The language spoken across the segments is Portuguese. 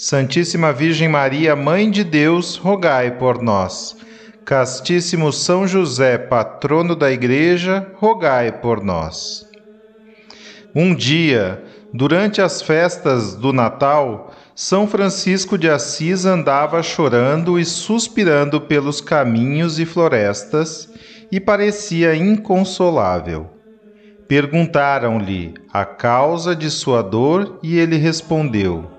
Santíssima Virgem Maria, Mãe de Deus, rogai por nós. Castíssimo São José, patrono da Igreja, rogai por nós. Um dia, durante as festas do Natal, São Francisco de Assis andava chorando e suspirando pelos caminhos e florestas e parecia inconsolável. Perguntaram-lhe a causa de sua dor e ele respondeu: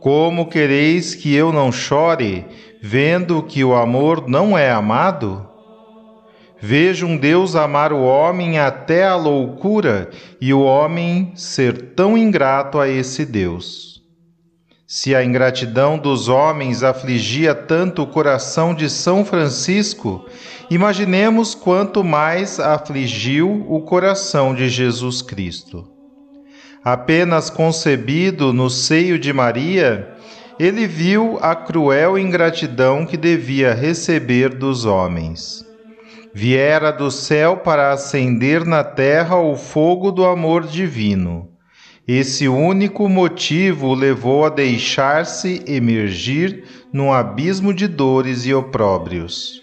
como quereis que eu não chore, vendo que o amor não é amado? Vejo um Deus amar o homem até a loucura e o homem ser tão ingrato a esse Deus. Se a ingratidão dos homens afligia tanto o coração de São Francisco, imaginemos quanto mais afligiu o coração de Jesus Cristo apenas concebido no seio de Maria, ele viu a cruel ingratidão que devia receber dos homens. Viera do céu para acender na terra o fogo do amor divino. Esse único motivo o levou a deixar-se emergir num abismo de dores e opróbrios.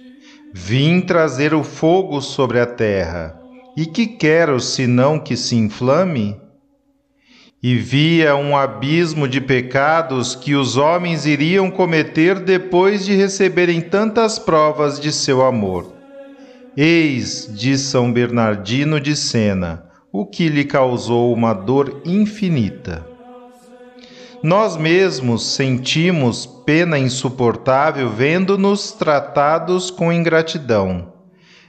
Vim trazer o fogo sobre a terra. E que quero senão que se inflame? E via um abismo de pecados que os homens iriam cometer depois de receberem tantas provas de seu amor. Eis, diz São Bernardino de Sena, o que lhe causou uma dor infinita. Nós mesmos sentimos pena insuportável vendo-nos tratados com ingratidão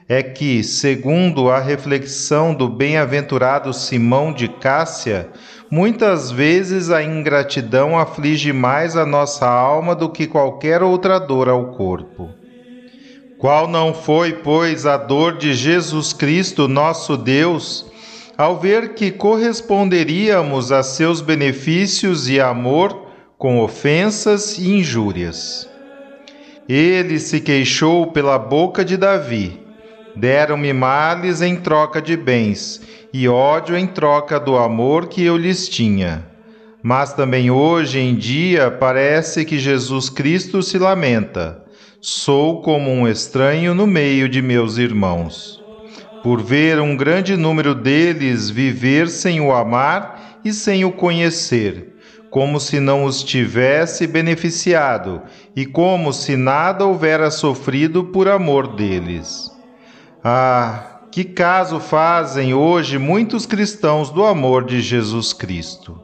é que, segundo a reflexão do bem-aventurado Simão de Cássia, muitas vezes a ingratidão aflige mais a nossa alma do que qualquer outra dor ao corpo. Qual não foi, pois, a dor de Jesus Cristo, nosso Deus, ao ver que corresponderíamos a seus benefícios e amor com ofensas e injúrias? Ele se queixou pela boca de Davi Deram-me males em troca de bens, e ódio em troca do amor que eu lhes tinha. Mas também hoje em dia parece que Jesus Cristo se lamenta. Sou como um estranho no meio de meus irmãos. Por ver um grande número deles viver sem o amar e sem o conhecer, como se não os tivesse beneficiado e como se nada houvera sofrido por amor deles. Ah, que caso fazem hoje muitos cristãos do amor de Jesus Cristo.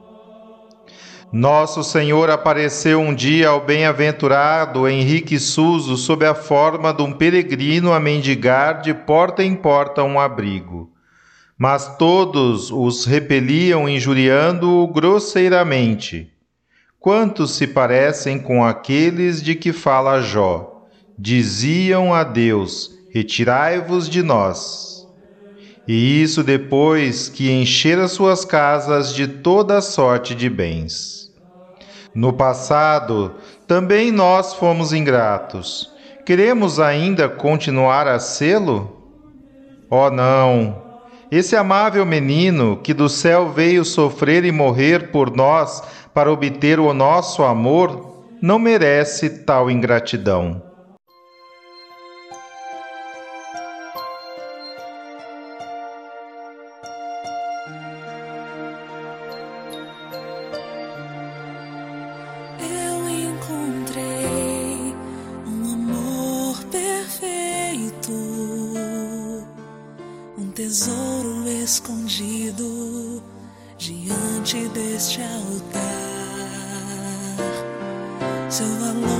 Nosso Senhor apareceu um dia ao bem-aventurado Henrique Suso sob a forma de um peregrino a mendigar de porta em porta um abrigo. Mas todos os repeliam injuriando-o grosseiramente. Quantos se parecem com aqueles de que fala Jó? Diziam a Deus: retirai-vos de nós. E isso depois que encher as suas casas de toda sorte de bens. No passado, também nós fomos ingratos. Queremos ainda continuar a sê-lo? Oh, não! Esse amável menino que do céu veio sofrer e morrer por nós para obter o nosso amor, não merece tal ingratidão. Tesouro escondido diante deste altar. Seu valor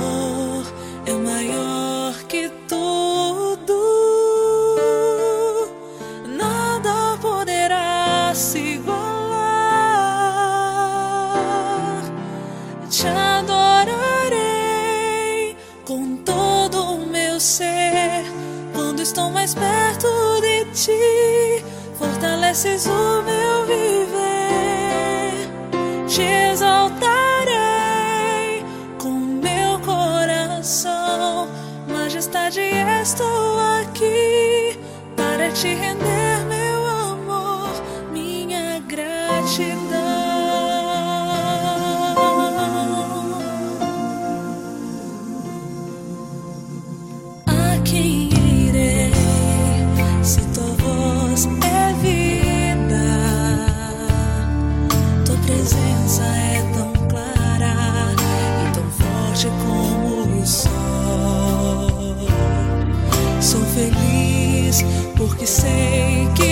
feliz porque sei que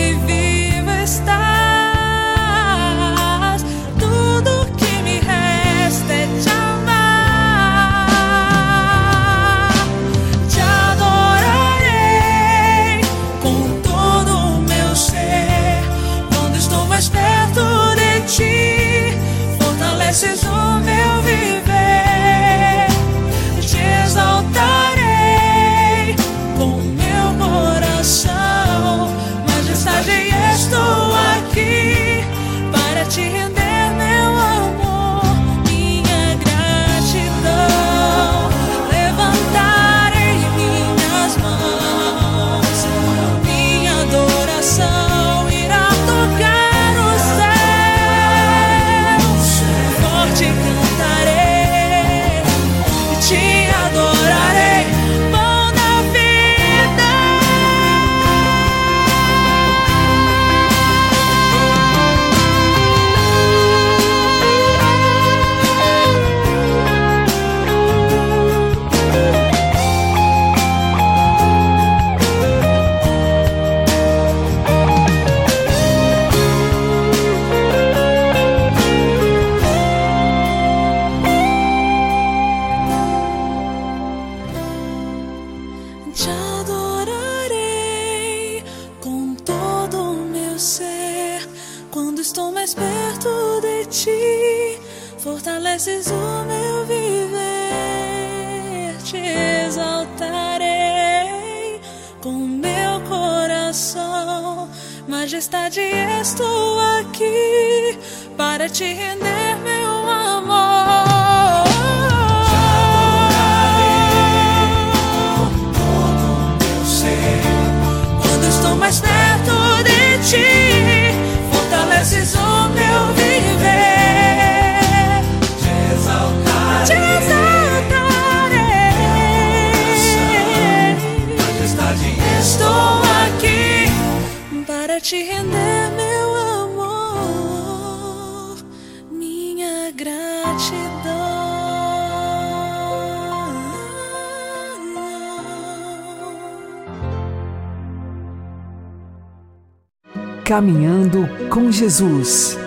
Caminhando com Jesus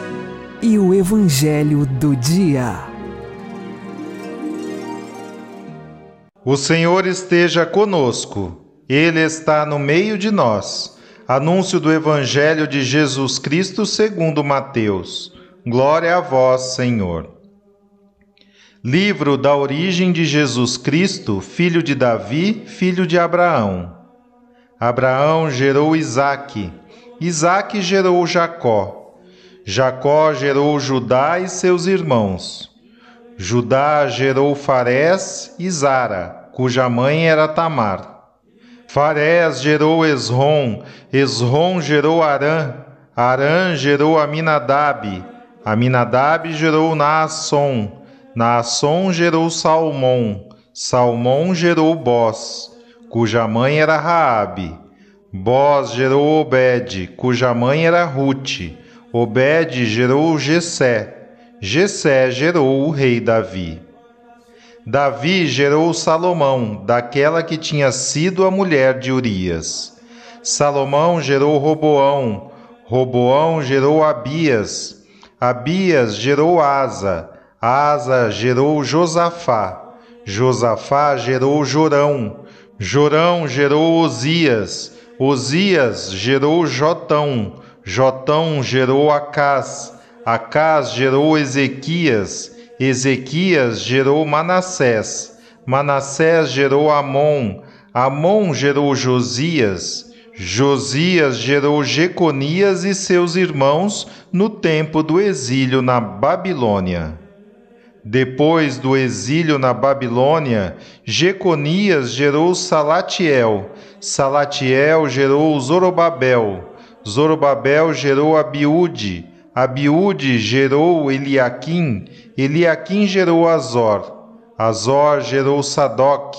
e o Evangelho do Dia. O Senhor esteja conosco, Ele está no meio de nós. Anúncio do Evangelho de Jesus Cristo segundo Mateus. Glória a vós, Senhor. Livro da origem de Jesus Cristo, filho de Davi, filho de Abraão. Abraão gerou Isaque, Isaque gerou Jacó. Jacó gerou Judá e seus irmãos. Judá gerou Farés e Zara, cuja mãe era Tamar. Farés gerou Esrom, Esrom gerou Arã, Arã gerou Aminadab, Aminadab gerou Naasson, Naasson gerou Salmão, Salmão gerou Bós, cuja mãe era Raabe. Bós gerou Obed, cuja mãe era Rute. Obed gerou Jessé. Jessé gerou o rei Davi. Davi gerou Salomão, daquela que tinha sido a mulher de Urias. Salomão gerou Roboão, Roboão gerou Abias, Abias gerou Asa, Asa gerou Josafá, Josafá gerou Jorão, Jorão gerou Osias, Osias gerou Jotão, Jotão gerou Acás, Acás gerou Ezequias, Ezequias gerou Manassés, Manassés gerou Amon, Amon gerou Josias, Josias gerou Jeconias e seus irmãos no tempo do exílio na Babilônia. Depois do exílio na Babilônia, Jeconias gerou Salatiel, Salatiel gerou Zorobabel, Zorobabel gerou Abiúde, Abiúde gerou Eliaquim, Eliaquim gerou Azor, Azor gerou Sadoc,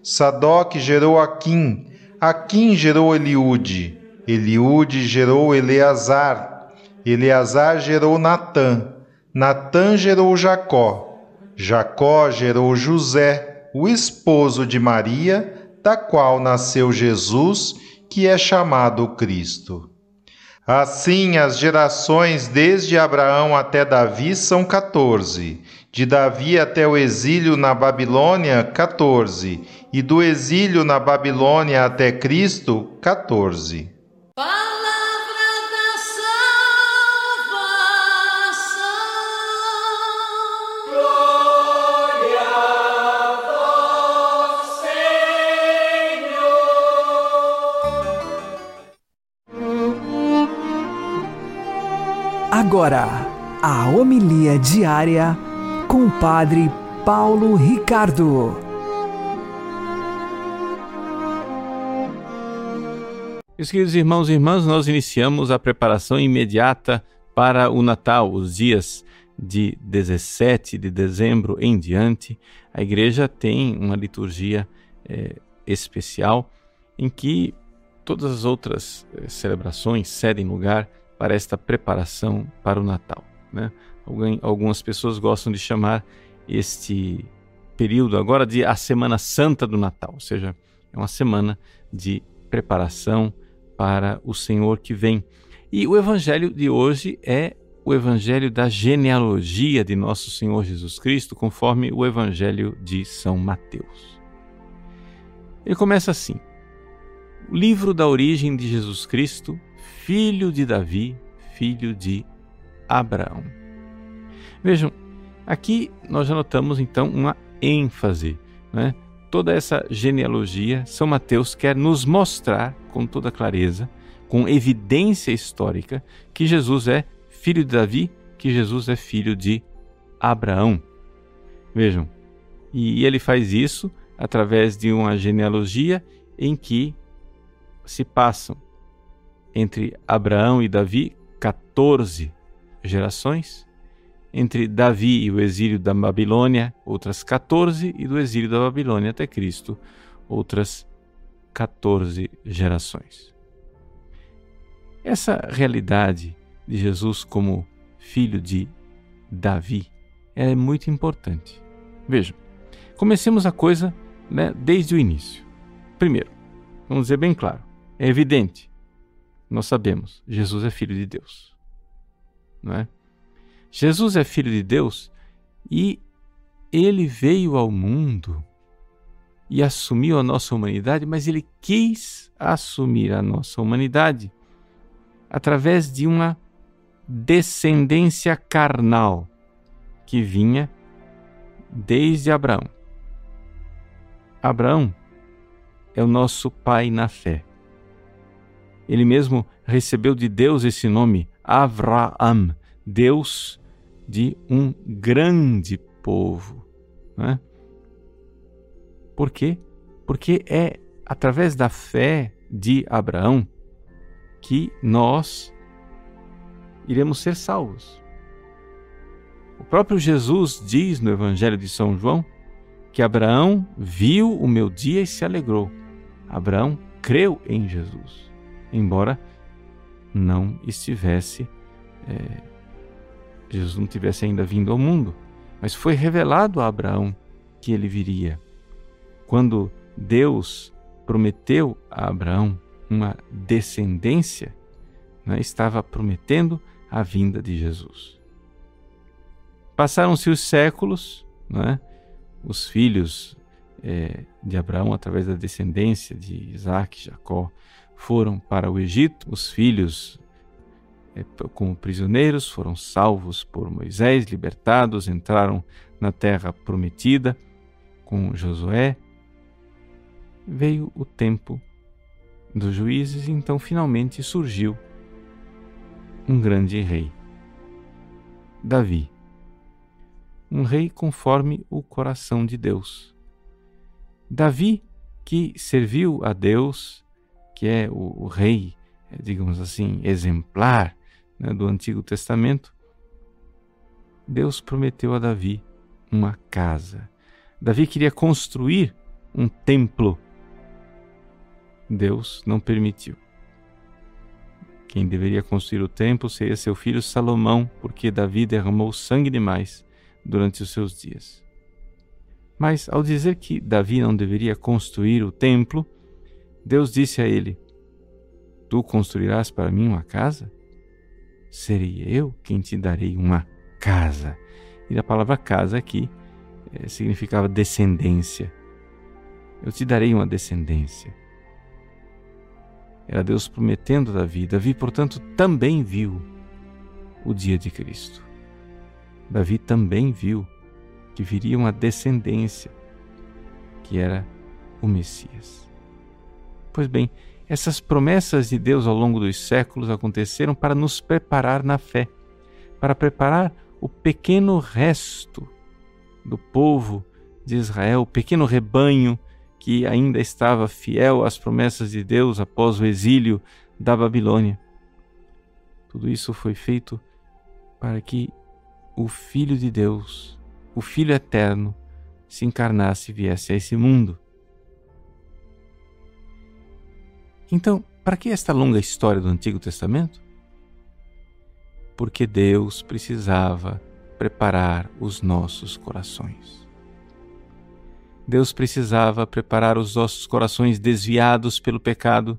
Sadoc gerou Aquim, Aquim gerou Eliúde, Eliúde gerou Eleazar, Eleazar gerou Natã, Natã gerou Jacó, Jacó gerou José, o esposo de Maria, da qual nasceu Jesus, que é chamado Cristo. Assim, as gerações desde Abraão até Davi são 14, de Davi até o exílio na Babilônia, 14, e do exílio na Babilônia até Cristo, 14. Agora, a homilia diária com o Padre Paulo Ricardo. Meus queridos irmãos e irmãs, nós iniciamos a preparação imediata para o Natal, os dias de 17 de dezembro em diante. A igreja tem uma liturgia é, especial em que todas as outras é, celebrações cedem lugar para esta preparação para o Natal. Né? Algumas pessoas gostam de chamar este período agora de a Semana Santa do Natal, ou seja, é uma semana de preparação para o Senhor que vem. E o evangelho de hoje é o evangelho da genealogia de nosso Senhor Jesus Cristo, conforme o evangelho de São Mateus. Ele começa assim: O livro da origem de Jesus Cristo, filho de Davi, filho de Abraão. Vejam, aqui nós já notamos então uma ênfase, né? Toda essa genealogia, São Mateus quer nos mostrar com toda clareza, com evidência histórica, que Jesus é filho de Davi, que Jesus é filho de Abraão. Vejam, e ele faz isso através de uma genealogia em que se passam entre Abraão e Davi, 14 gerações. Entre Davi e o exílio da Babilônia, outras 14, e do exílio da Babilônia até Cristo, outras 14 gerações. Essa realidade de Jesus como filho de Davi é muito importante. Vejam, comecemos a coisa né, desde o início. Primeiro, vamos dizer bem claro, é evidente nós sabemos, Jesus é filho de Deus. Não é? Jesus é filho de Deus e ele veio ao mundo e assumiu a nossa humanidade, mas ele quis assumir a nossa humanidade através de uma descendência carnal que vinha desde Abraão. Abraão é o nosso pai na fé. Ele mesmo recebeu de Deus esse nome, Avraham, Deus de um grande povo. Né? Por quê? Porque é através da fé de Abraão que nós iremos ser salvos. O próprio Jesus diz no Evangelho de São João que Abraão viu o meu dia e se alegrou. Abraão creu em Jesus embora não estivesse, é, Jesus não tivesse ainda vindo ao mundo, mas foi revelado a Abraão que ele viria. Quando Deus prometeu a Abraão uma descendência, né, estava prometendo a vinda de Jesus. Passaram-se os séculos, né, os filhos é, de Abraão, através da descendência de Isaac Jacó, foram para o Egito, os filhos é, como prisioneiros foram salvos por Moisés, libertados, entraram na terra prometida com Josué. Veio o tempo dos juízes e então finalmente surgiu um grande rei, Davi. Um rei conforme o coração de Deus. Davi, que serviu a Deus, que é o, o rei, digamos assim, exemplar né, do Antigo Testamento, Deus prometeu a Davi uma casa. Davi queria construir um templo. Deus não permitiu. Quem deveria construir o templo seria seu filho Salomão, porque Davi derramou sangue demais durante os seus dias. Mas ao dizer que Davi não deveria construir o templo, Deus disse a ele: Tu construirás para mim uma casa? Serei eu quem te darei uma casa. E a palavra casa aqui é, significava descendência. Eu te darei uma descendência. Era Deus prometendo Davi. Davi, portanto, também viu o dia de Cristo. Davi também viu que viria uma descendência, que era o Messias. Pois bem, essas promessas de Deus ao longo dos séculos aconteceram para nos preparar na fé, para preparar o pequeno resto do povo de Israel, o pequeno rebanho que ainda estava fiel às promessas de Deus após o exílio da Babilônia. Tudo isso foi feito para que o Filho de Deus o Filho Eterno se encarnasse e viesse a esse mundo. Então, para que esta longa história do Antigo Testamento? Porque Deus precisava preparar os nossos corações. Deus precisava preparar os nossos corações desviados pelo pecado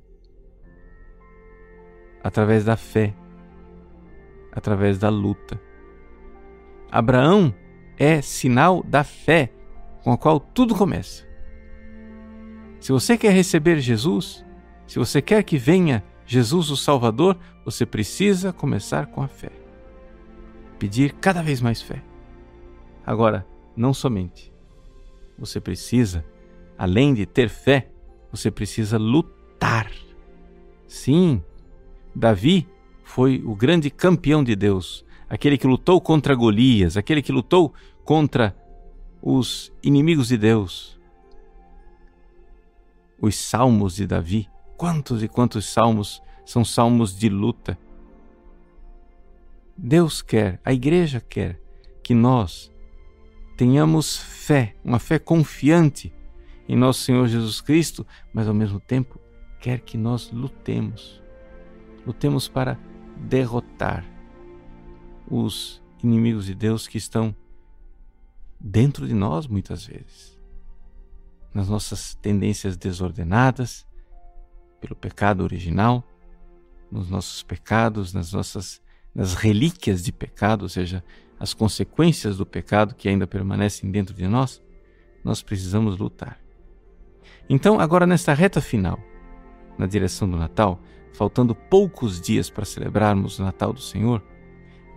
através da fé, através da luta. Abraão é sinal da fé com a qual tudo começa. Se você quer receber Jesus, se você quer que venha Jesus o Salvador, você precisa começar com a fé. Pedir cada vez mais fé. Agora, não somente. Você precisa, além de ter fé, você precisa lutar. Sim, Davi foi o grande campeão de Deus aquele que lutou contra Golias, aquele que lutou contra os inimigos de Deus. Os salmos de Davi, quantos e quantos salmos são salmos de luta. Deus quer, a igreja quer que nós tenhamos fé, uma fé confiante em nosso Senhor Jesus Cristo, mas ao mesmo tempo quer que nós lutemos. Lutemos para derrotar os inimigos de Deus que estão dentro de nós muitas vezes, nas nossas tendências desordenadas, pelo pecado original, nos nossos pecados, nas nossas nas relíquias de pecado, ou seja, as consequências do pecado que ainda permanecem dentro de nós, nós precisamos lutar. Então, agora nesta reta final, na direção do Natal, faltando poucos dias para celebrarmos o Natal do Senhor,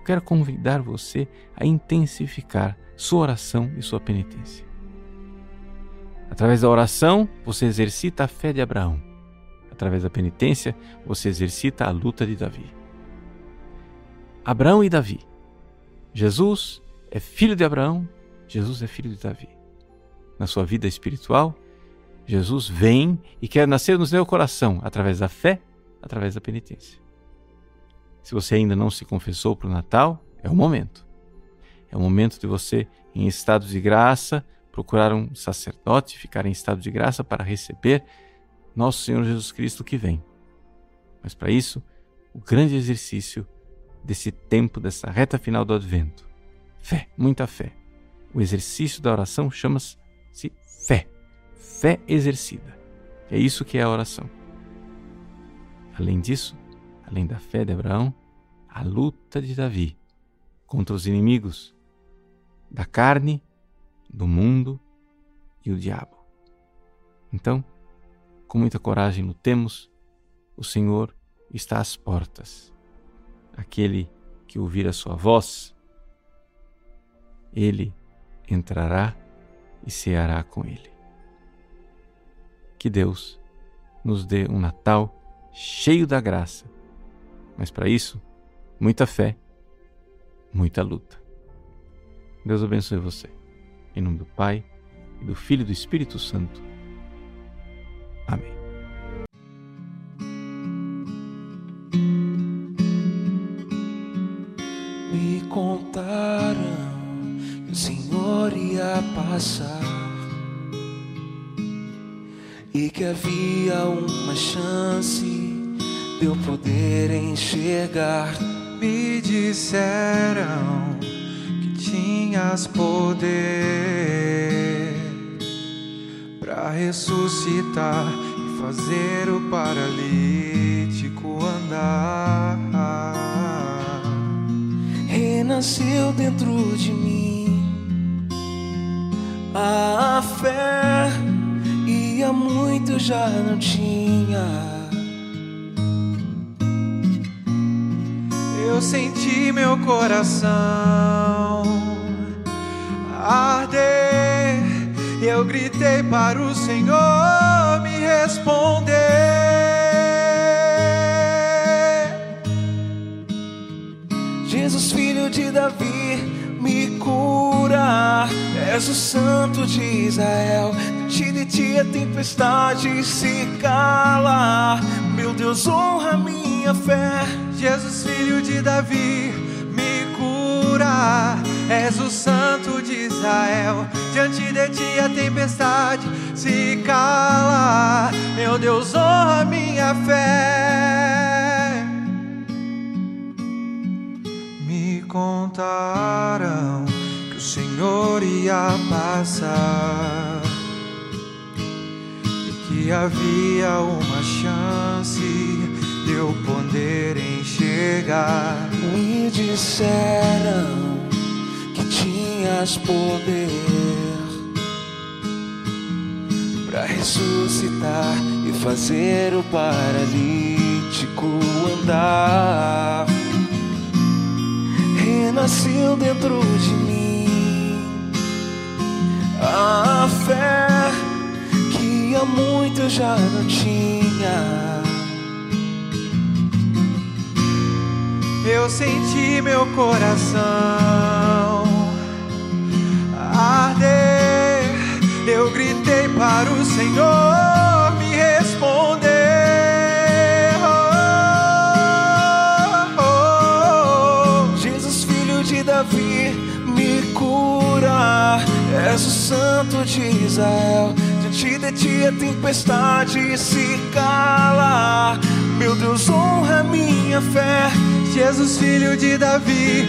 quero convidar você a intensificar sua oração e sua penitência. Através da oração, você exercita a fé de Abraão. Através da penitência, você exercita a luta de Davi. Abraão e Davi. Jesus é filho de Abraão, Jesus é filho de Davi. Na sua vida espiritual, Jesus vem e quer nascer no seu coração através da fé, através da penitência. Se você ainda não se confessou para o Natal, é o momento. É o momento de você, em estado de graça, procurar um sacerdote, ficar em estado de graça para receber nosso Senhor Jesus Cristo que vem. Mas para isso, o grande exercício desse tempo, dessa reta final do Advento. Fé, muita fé. O exercício da oração chama-se fé. Fé exercida. É isso que é a oração. Além disso, além da fé de Abraão, a luta de Davi contra os inimigos da carne, do mundo e o diabo. Então, com muita coragem lutemos, o Senhor está às portas. Aquele que ouvir a sua voz, ele entrará e ceará com ele. Que Deus nos dê um Natal cheio da graça, mas para isso, muita fé, muita luta. Deus abençoe você. Em nome do Pai, e do Filho e do Espírito Santo. Amém. Me contaram que o Senhor ia passar e que havia uma chance de eu poder enxergar. Me disseram que tinhas poder para ressuscitar e fazer o paralítico andar. Renasceu dentro de mim a fé e há muito já não tinha. Eu senti meu coração arder. Eu gritei para o Senhor me responder. Jesus, filho de Davi, me cura. És o santo de Israel. De ti, de ti a tempestade se cala. Meu Deus, honra minha fé. Jesus, filho de Davi, me cura. És o santo de Israel. Diante de ti a tempestade se cala. Meu Deus, honra minha fé. Me contaram que o Senhor ia passar e que havia uma chance de eu poder enxergar. Me disseram tinhas poder para ressuscitar e fazer o paralítico andar. Renasceu dentro de mim a fé que há muito já não tinha. Eu senti meu coração arder. Eu gritei para o Senhor me responder. Oh, oh, Jesus, filho de Davi, me cura. És o santo de Israel. Diante de ti a tempestade se cala. Meu Deus, honra minha fé. oh. Jesus, filho de Davi,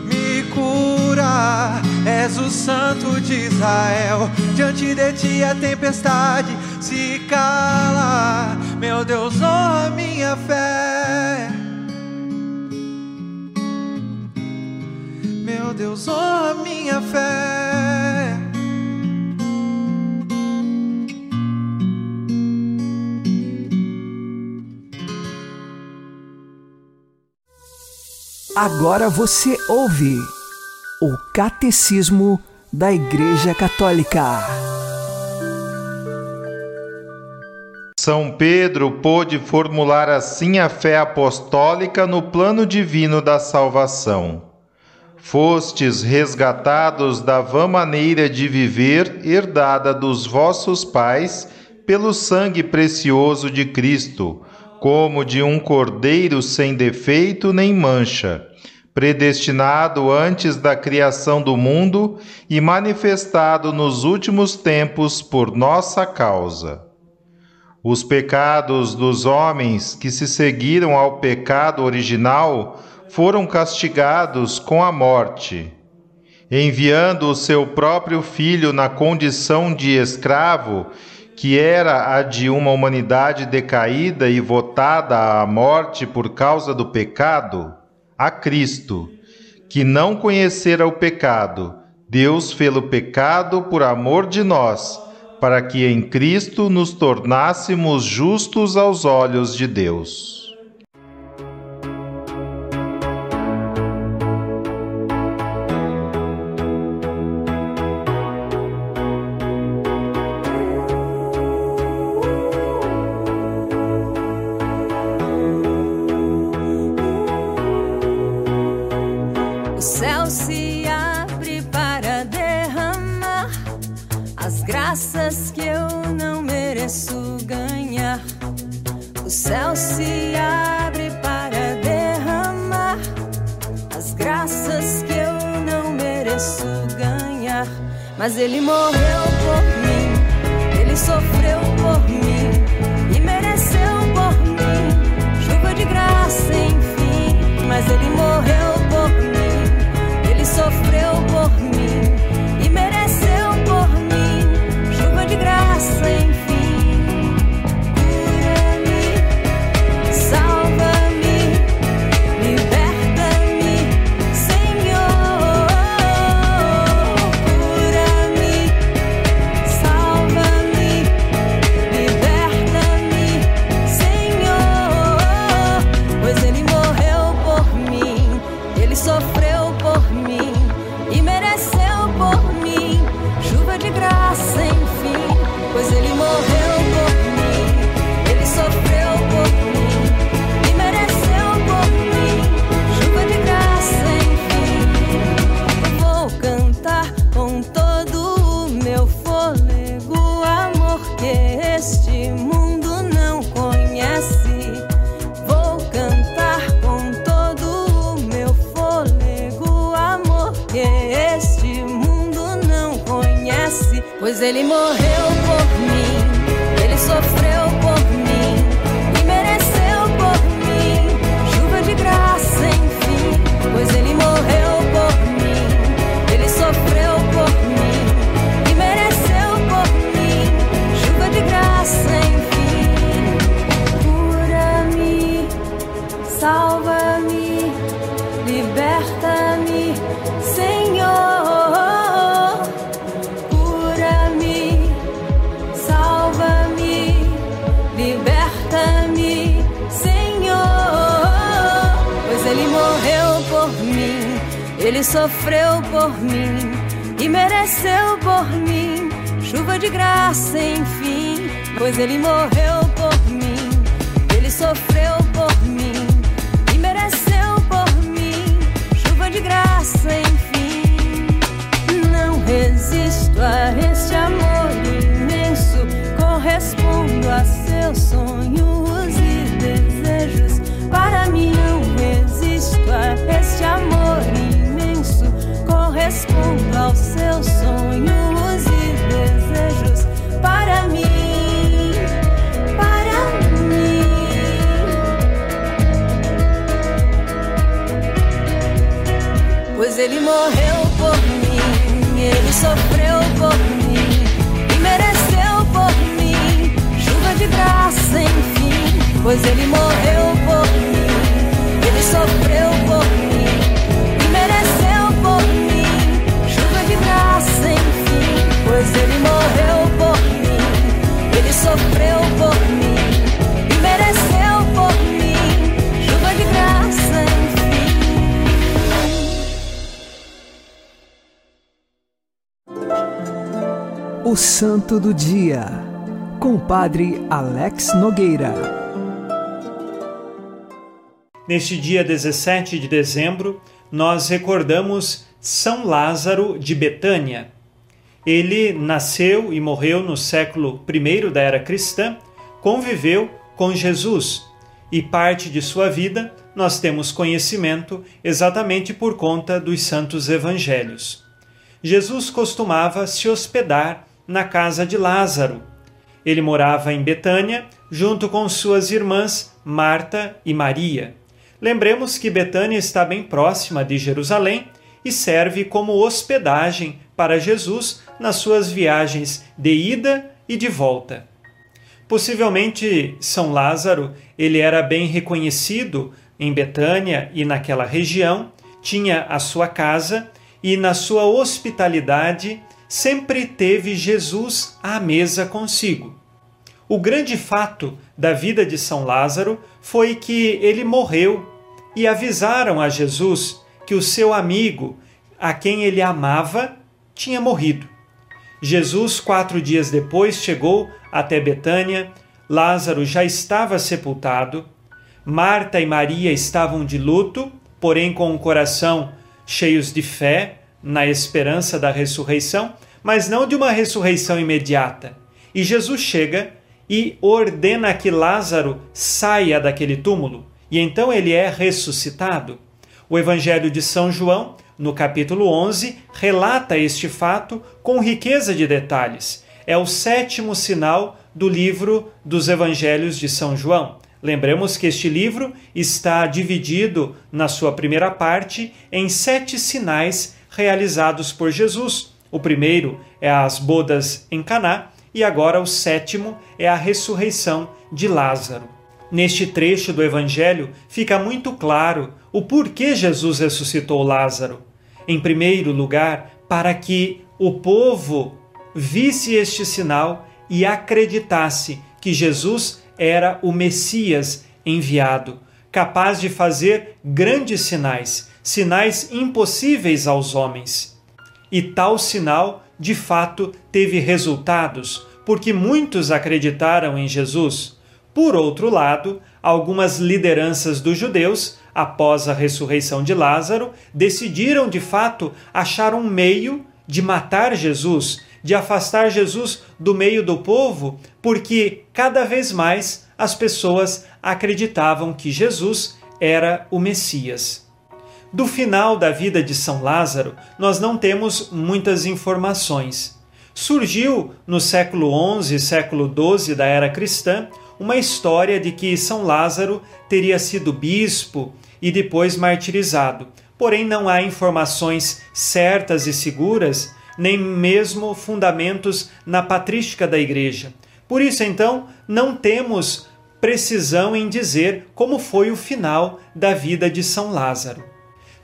cura. És o santo de Israel. Diante de ti a tempestade se cala. Meu Deus, honra minha fé. Meu Deus, honra minha fé. Agora você ouve o Catecismo da Igreja Católica. São Pedro pôde formular assim a fé apostólica no plano divino da salvação. Fostes resgatados da vã maneira de viver herdada dos vossos pais pelo sangue precioso de Cristo, como de um cordeiro sem defeito nem mancha, predestinado antes da criação do mundo e manifestado nos últimos tempos por nossa causa. Os pecados dos homens que se seguiram ao pecado original foram castigados com a morte. Enviando o seu próprio filho na condição de escravo, que era a de uma humanidade decaída e votada à morte por causa do pecado, a Cristo, que não conhecera o pecado, Deus fê-lo pecado por amor de nós, para que em Cristo nos tornássemos justos aos olhos de Deus. Mas ele morreu por mim, ele sofreu por mim e mereceu por mim chuva de graça, enfim. Mas ele morreu por mim, ele sofreu por ele morreu Sofreu por mim e mereceu por mim chuva de graça, enfim. Pois ele morreu morreu por mim, ele sofreu por mim e mereceu por mim chuva de graça, enfim. Pois ele morreu O Santo do Dia, com o Padre Alex Nogueira. Neste dia 17 de dezembro, nós recordamos São Lázaro de Betânia ele nasceu e morreu no século I da era cristã, conviveu com Jesus e parte de sua vida nós temos conhecimento exatamente por conta dos santos evangelhos. Jesus costumava se hospedar na casa de Lázaro. Ele morava em Betânia, junto com suas irmãs Marta e Maria. Lembremos que Betânia está bem próxima de Jerusalém e serve como hospedagem para Jesus nas suas viagens de ida e de volta. Possivelmente São Lázaro, ele era bem reconhecido em Betânia e naquela região, tinha a sua casa e na sua hospitalidade sempre teve Jesus à mesa consigo. O grande fato da vida de São Lázaro foi que ele morreu e avisaram a Jesus que o seu amigo, a quem ele amava, tinha morrido. Jesus, quatro dias depois, chegou até Betânia. Lázaro já estava sepultado. Marta e Maria estavam de luto, porém com o coração cheios de fé, na esperança da ressurreição, mas não de uma ressurreição imediata. E Jesus chega e ordena que Lázaro saia daquele túmulo, e então ele é ressuscitado. O Evangelho de São João no capítulo 11, relata este fato com riqueza de detalhes. É o sétimo sinal do livro dos Evangelhos de São João. Lembramos que este livro está dividido, na sua primeira parte, em sete sinais realizados por Jesus. O primeiro é as bodas em Caná e agora o sétimo é a ressurreição de Lázaro. Neste trecho do Evangelho fica muito claro o porquê Jesus ressuscitou Lázaro. Em primeiro lugar, para que o povo visse este sinal e acreditasse que Jesus era o Messias enviado, capaz de fazer grandes sinais, sinais impossíveis aos homens. E tal sinal, de fato, teve resultados, porque muitos acreditaram em Jesus. Por outro lado, algumas lideranças dos judeus após a ressurreição de Lázaro, decidiram de fato achar um meio de matar Jesus, de afastar Jesus do meio do povo, porque cada vez mais as pessoas acreditavam que Jesus era o Messias. Do final da vida de São Lázaro, nós não temos muitas informações. Surgiu no século XI, século XII da era cristã, uma história de que São Lázaro teria sido bispo e depois martirizado. Porém, não há informações certas e seguras, nem mesmo fundamentos na patrística da Igreja. Por isso, então, não temos precisão em dizer como foi o final da vida de São Lázaro.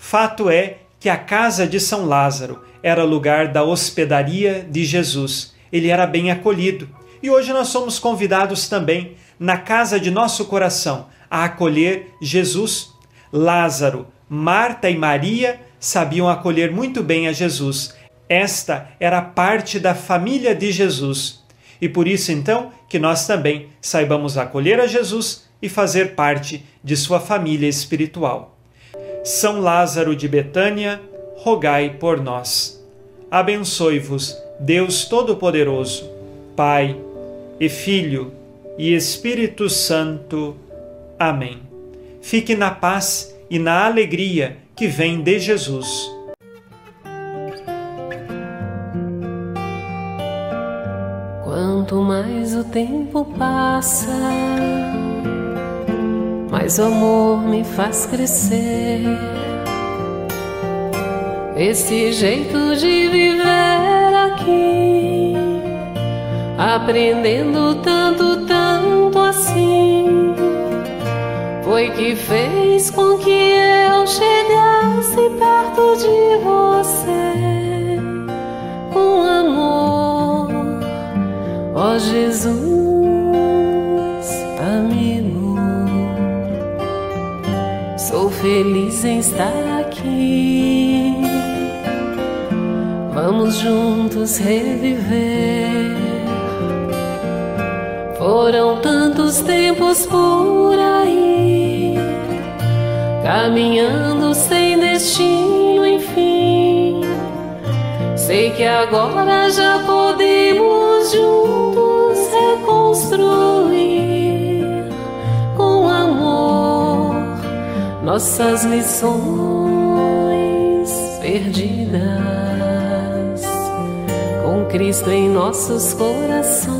Fato é que a casa de São Lázaro era lugar da hospedaria de Jesus. Ele era bem acolhido. E hoje nós somos convidados também, na casa de nosso coração, a acolher Jesus Lázaro, Marta e Maria sabiam acolher muito bem a Jesus. Esta era parte da família de Jesus. E por isso, então, que nós também saibamos acolher a Jesus e fazer parte de sua família espiritual. São Lázaro de Betânia, rogai por nós. Abençoe-vos, Deus Todo-Poderoso, Pai e Filho e Espírito Santo. Amém. Fique na paz e na alegria que vem de Jesus. Quanto mais o tempo passa, mais o amor me faz crescer. Esse jeito de viver aqui, aprendendo tanto, tanto assim foi que fez com que eu chegasse perto de você com amor, ó oh Jesus, feliz em estar aqui. Vamos juntos reviver. Foram tantos tempos por aí caminhando sem destino, enfim. Sei que agora já podemos juntos reconstruir nossas missões perdidas, com Cristo em nossos corações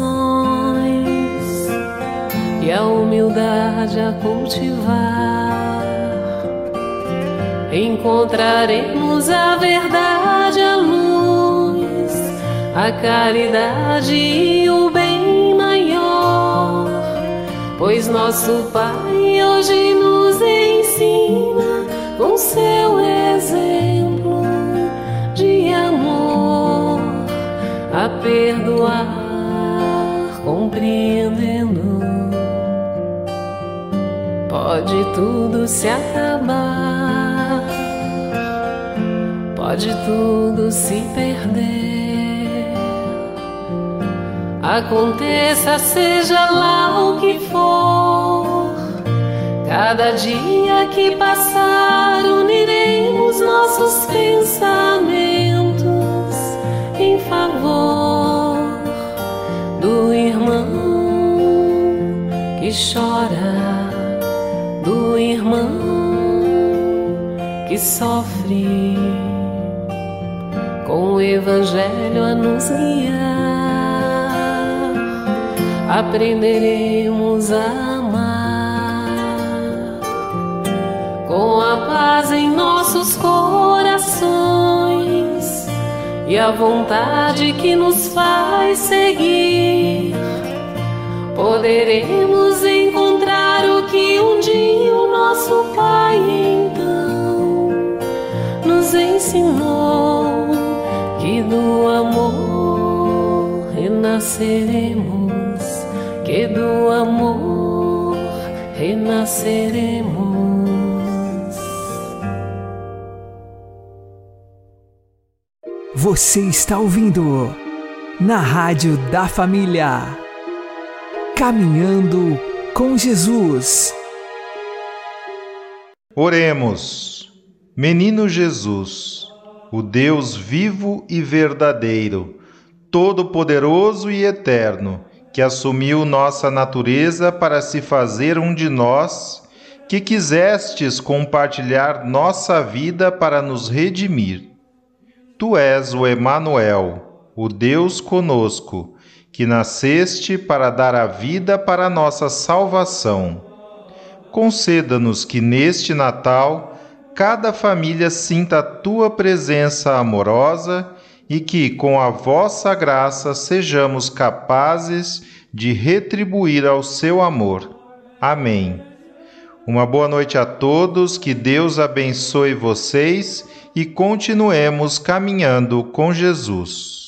e a humildade a cultivar, encontraremos a verdade, a luz, a caridade e o bem maior, pois nosso Pai com seu exemplo de amor a perdoar, compreendendo. Pode tudo se acabar, pode tudo se perder. Aconteça, seja lá o que for Cada dia que passar, uniremos nossos pensamentos em favor do irmão que chora, do irmão que sofre, com o Evangelho a nos guiar, aprenderemos a com a paz em nossos corações e a vontade que nos faz seguir, poderemos encontrar o que um dia o nosso Pai então nos ensinou: que do amor renasceremos, que do amor renasceremos. Você está ouvindo na Rádio da Família. Caminhando com Jesus. Oremos. Menino Jesus, o Deus vivo e verdadeiro, todo-poderoso e eterno, que assumiu nossa natureza para se fazer um de nós, que quisestes compartilhar nossa vida para nos redimir Tu és o Emanuel, o Deus conosco, que nasceste para dar a vida para a nossa salvação. Conceda-nos que neste Natal cada família sinta a tua presença amorosa e que, com a vossa graça, sejamos capazes de retribuir ao seu amor. Amém. Uma boa noite a todos, que Deus abençoe vocês e continuemos caminhando com Jesus.